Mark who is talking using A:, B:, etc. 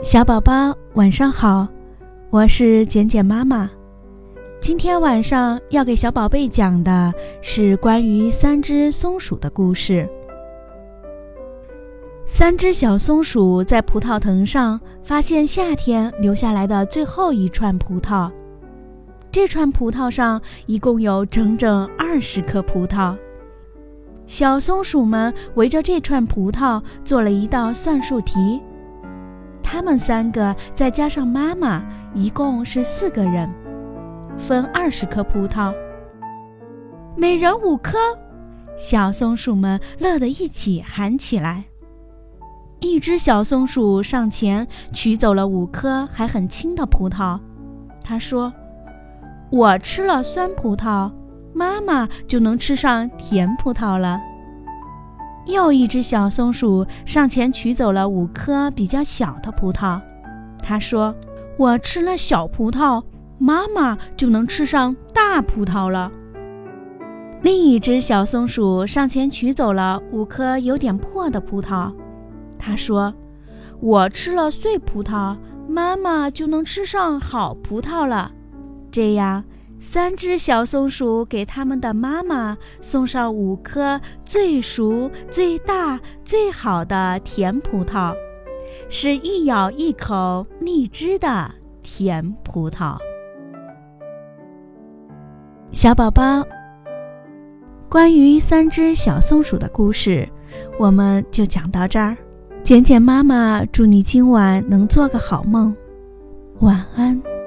A: 小宝宝晚上好，我是简简妈妈。今天晚上要给小宝贝讲的是关于三只松鼠的故事。三只小松鼠在葡萄藤上发现夏天留下来的最后一串葡萄，这串葡萄上一共有整整二十颗葡萄。小松鼠们围着这串葡萄做了一道算术题。他们三个再加上妈妈，一共是四个人，分二十颗葡萄，每人五颗。小松鼠们乐得一起喊起来。一只小松鼠上前取走了五颗还很轻的葡萄，他说：“我吃了酸葡萄，妈妈就能吃上甜葡萄了。”又一只小松鼠上前取走了五颗比较小的葡萄，他说：“我吃了小葡萄，妈妈就能吃上大葡萄了。”另一只小松鼠上前取走了五颗有点破的葡萄，他说：“我吃了碎葡萄，妈妈就能吃上好葡萄了。”这样。三只小松鼠给他们的妈妈送上五颗最熟、最大、最好的甜葡萄，是一咬一口蜜汁的甜葡萄。小宝宝，关于三只小松鼠的故事，我们就讲到这儿。简简妈妈祝你今晚能做个好梦，晚安。